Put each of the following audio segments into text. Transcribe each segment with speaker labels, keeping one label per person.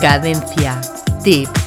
Speaker 1: Cadencia. Tip.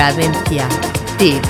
Speaker 1: Cadencia. Tip.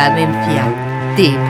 Speaker 1: Cadencia. Tip.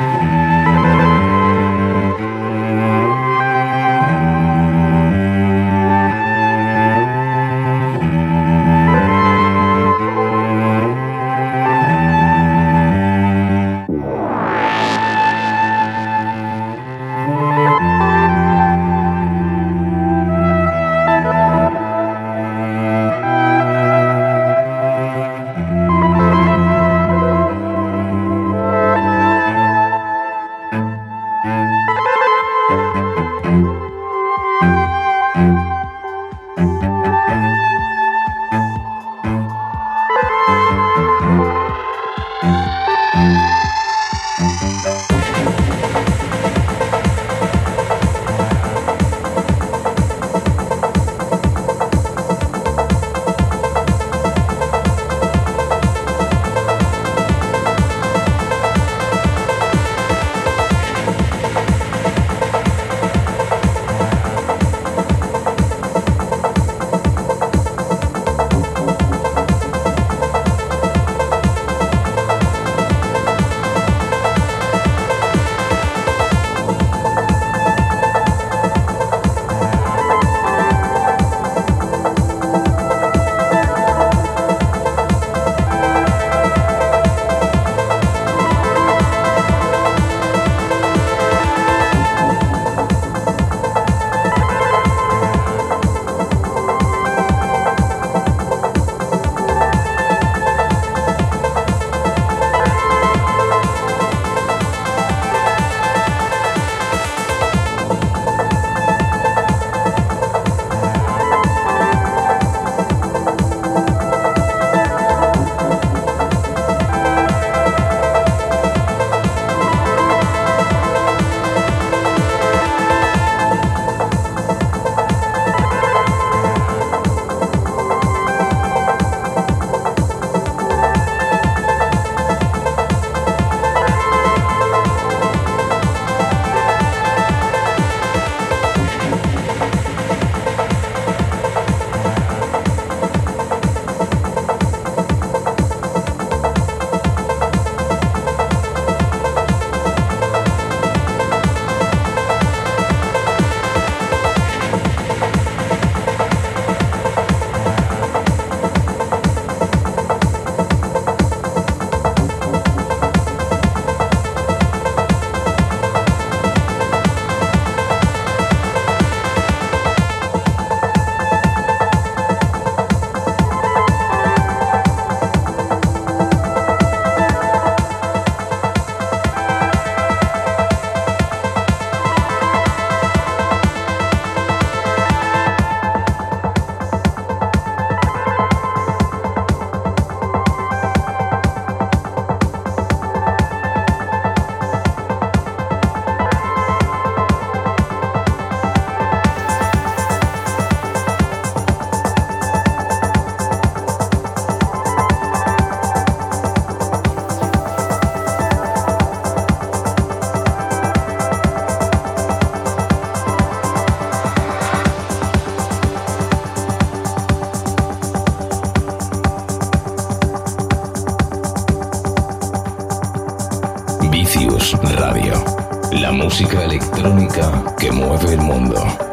Speaker 2: Música electrónica que mueve el mundo.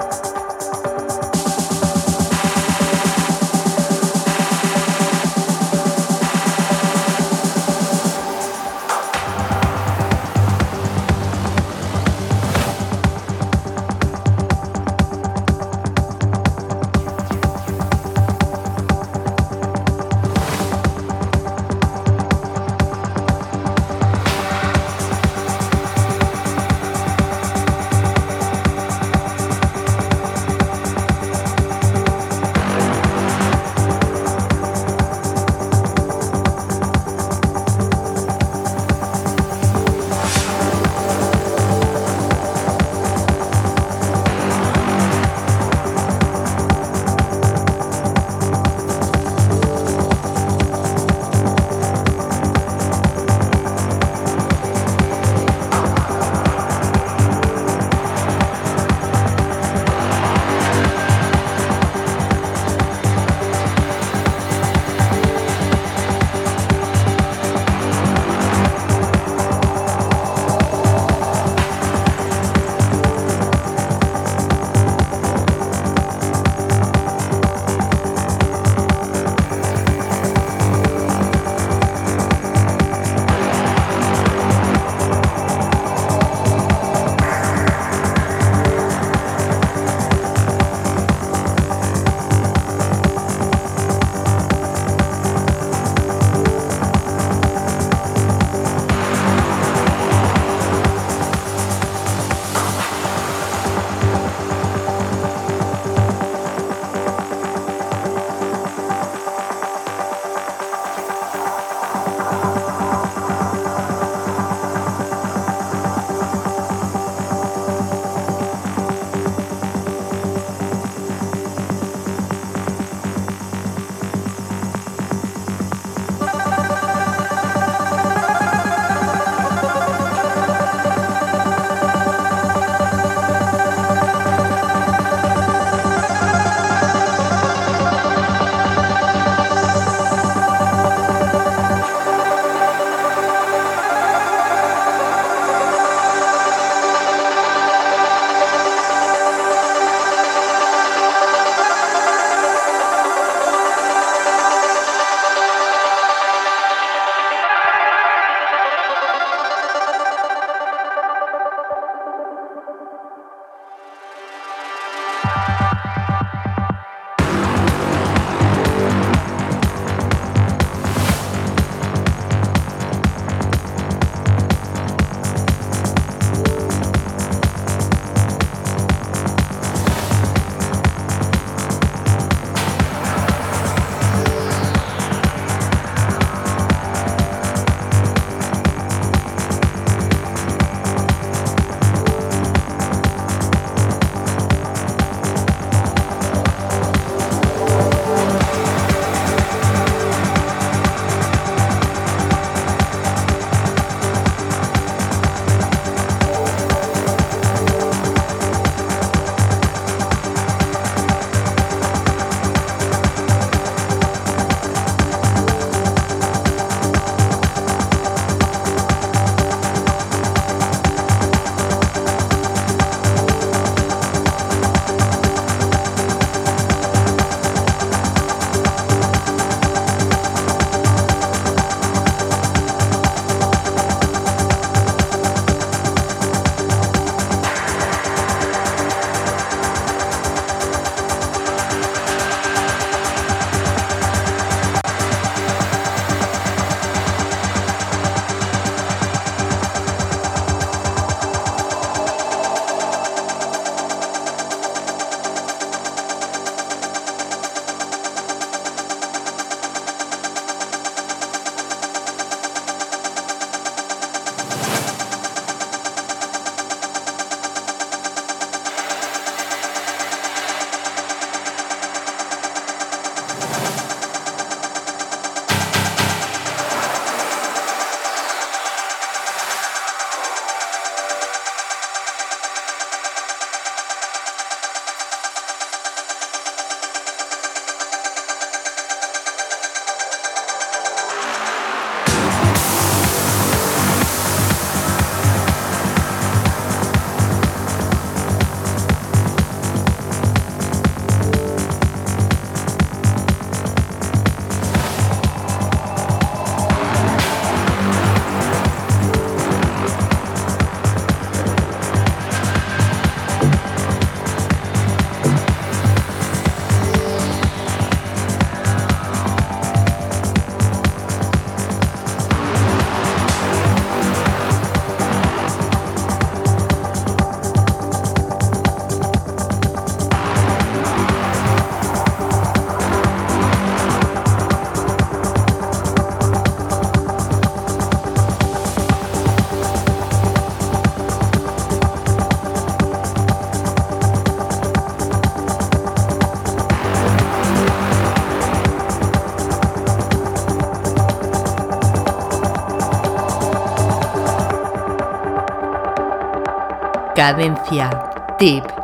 Speaker 2: Cadencia. Tip.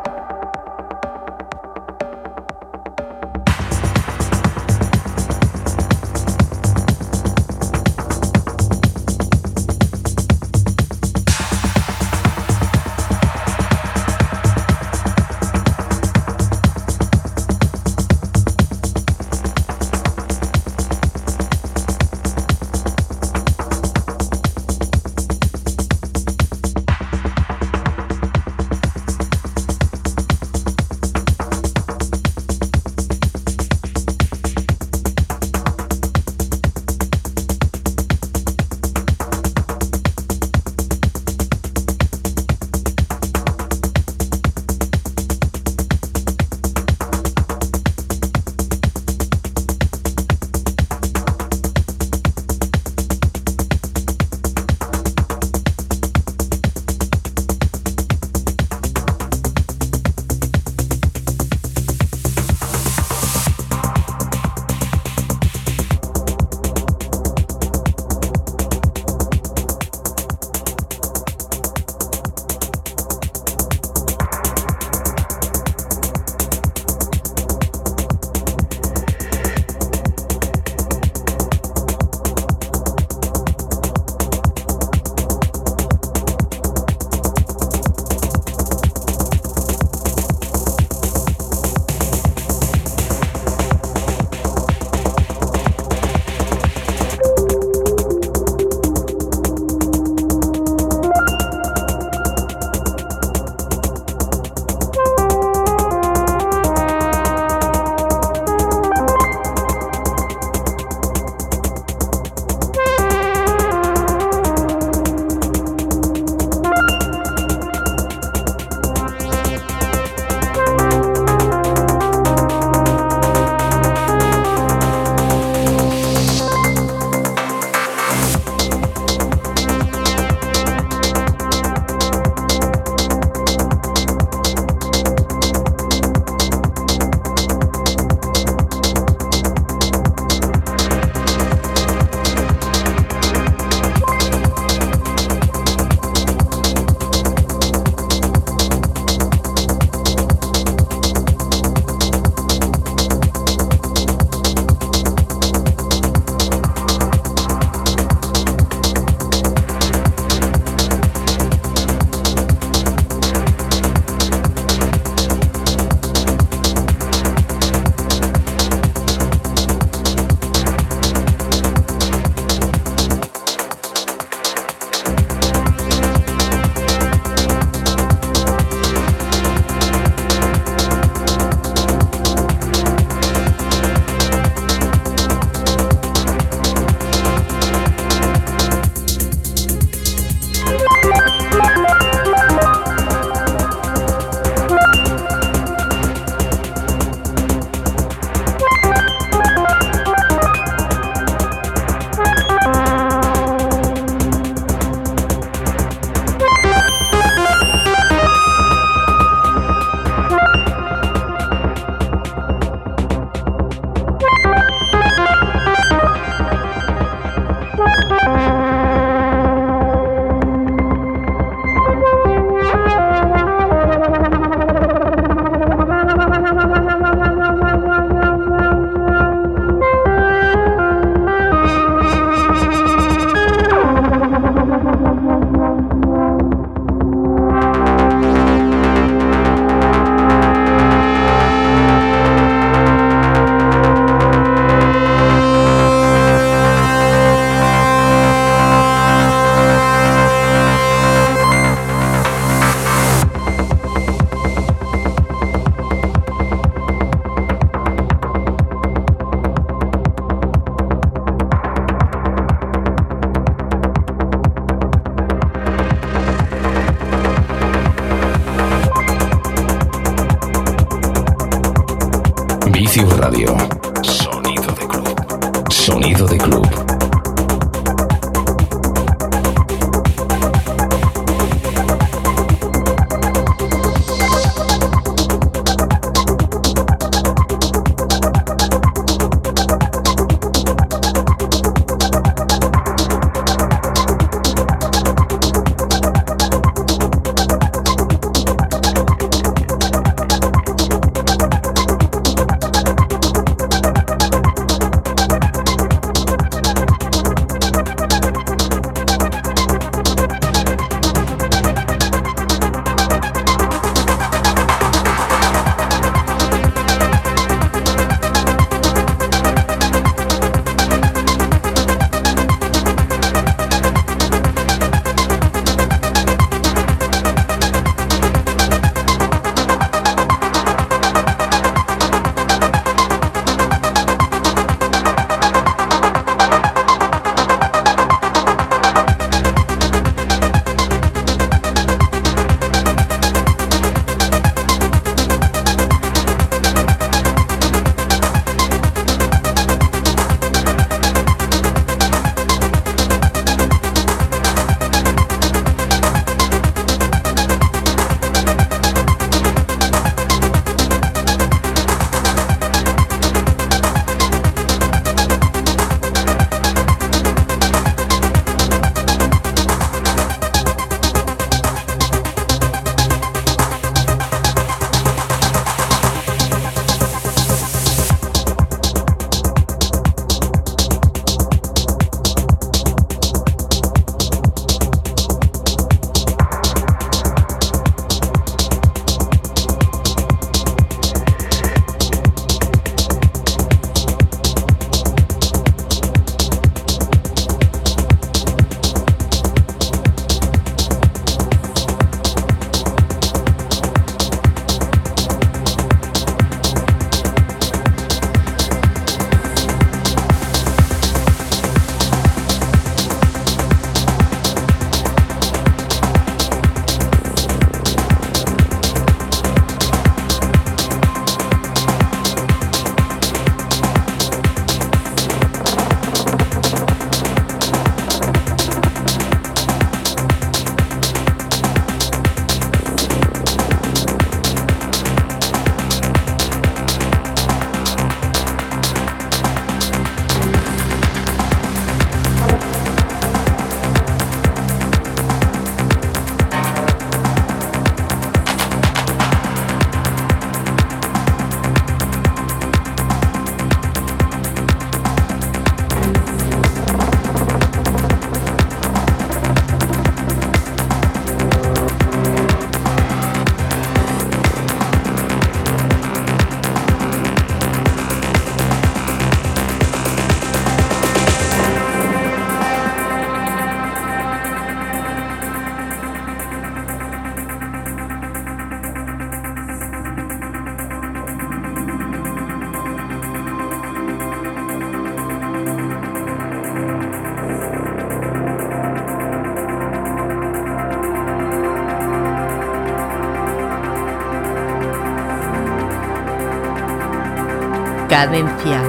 Speaker 1: Cadencia.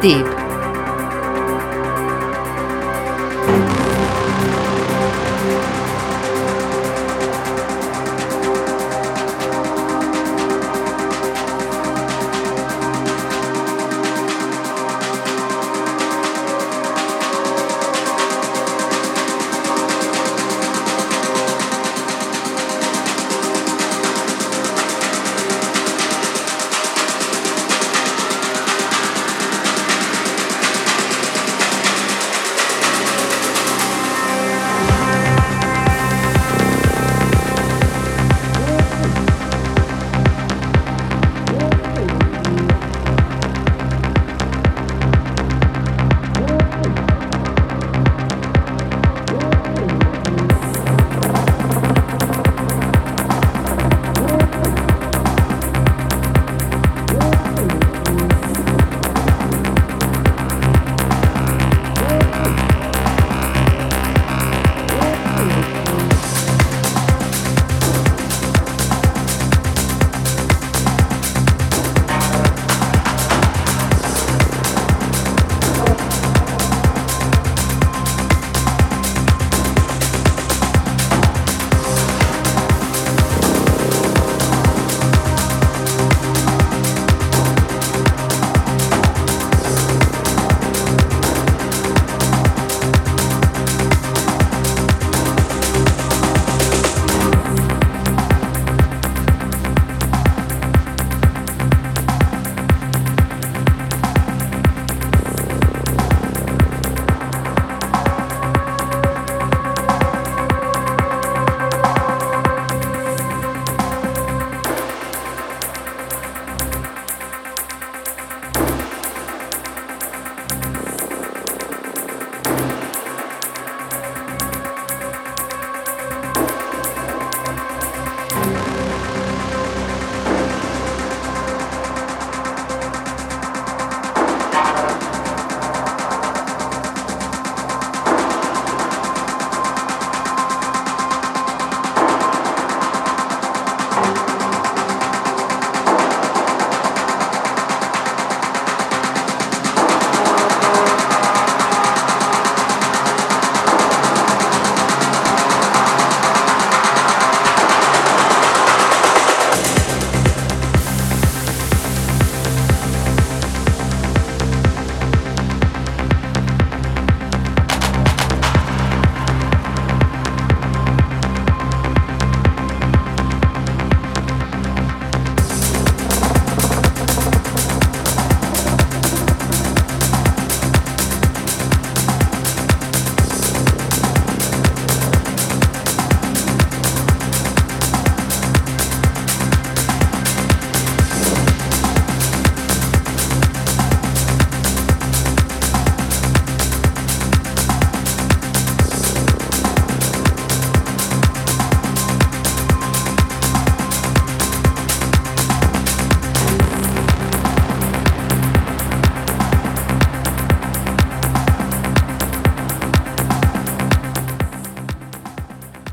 Speaker 1: Tip.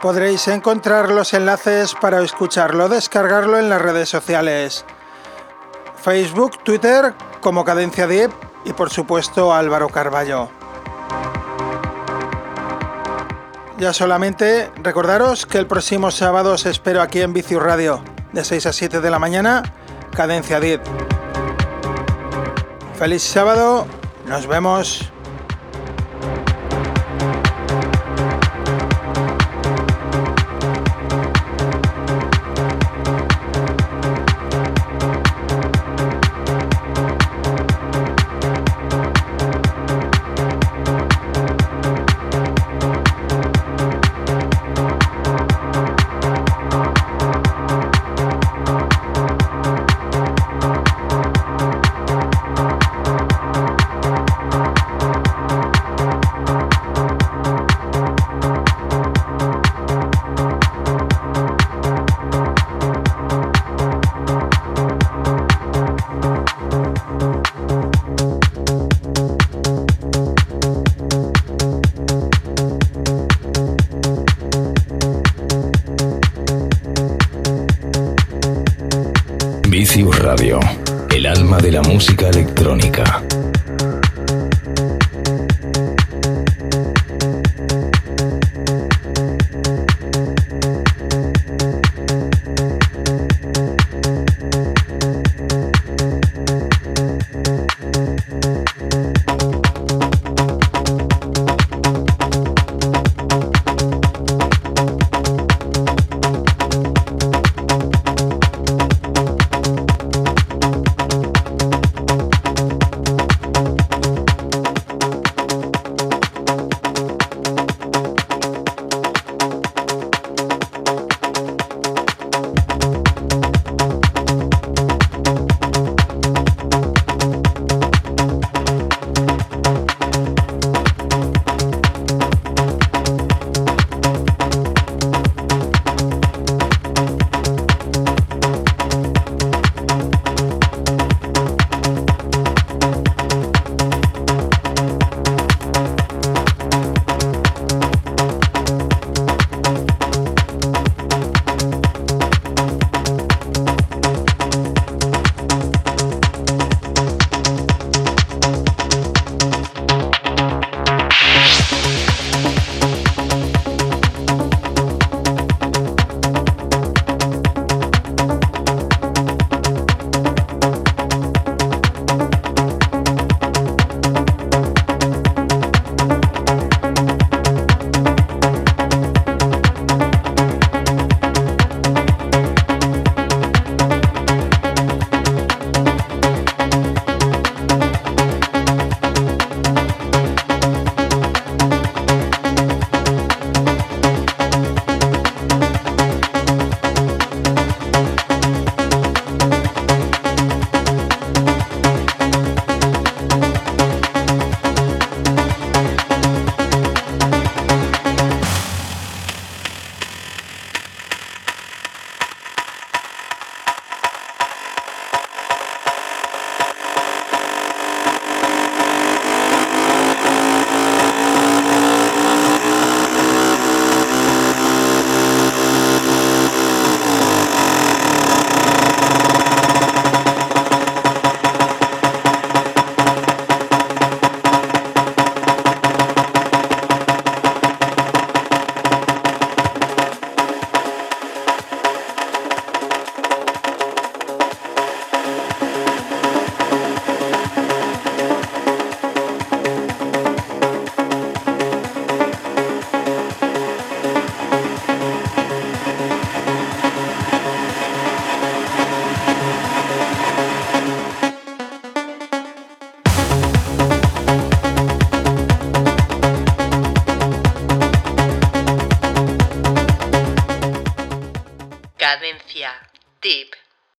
Speaker 3: podréis encontrar los enlaces para escucharlo, descargarlo en las redes sociales. Facebook, Twitter, como Cadencia Deep y por supuesto Álvaro Carballo. Ya solamente recordaros que el próximo sábado os espero aquí en Vicius Radio, de 6 a 7 de la mañana, Cadencia Deep. Feliz sábado, nos vemos.
Speaker 2: Vicius Radio, el alma de la música electrónica.